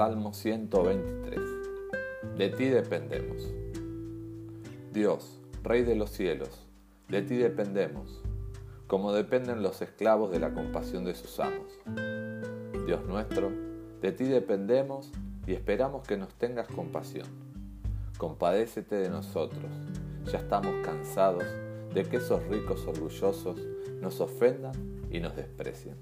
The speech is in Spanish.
Salmo 123. De ti dependemos. Dios, Rey de los cielos, de ti dependemos, como dependen los esclavos de la compasión de sus amos. Dios nuestro, de ti dependemos y esperamos que nos tengas compasión. Compadécete de nosotros, ya estamos cansados de que esos ricos orgullosos nos ofendan y nos desprecien.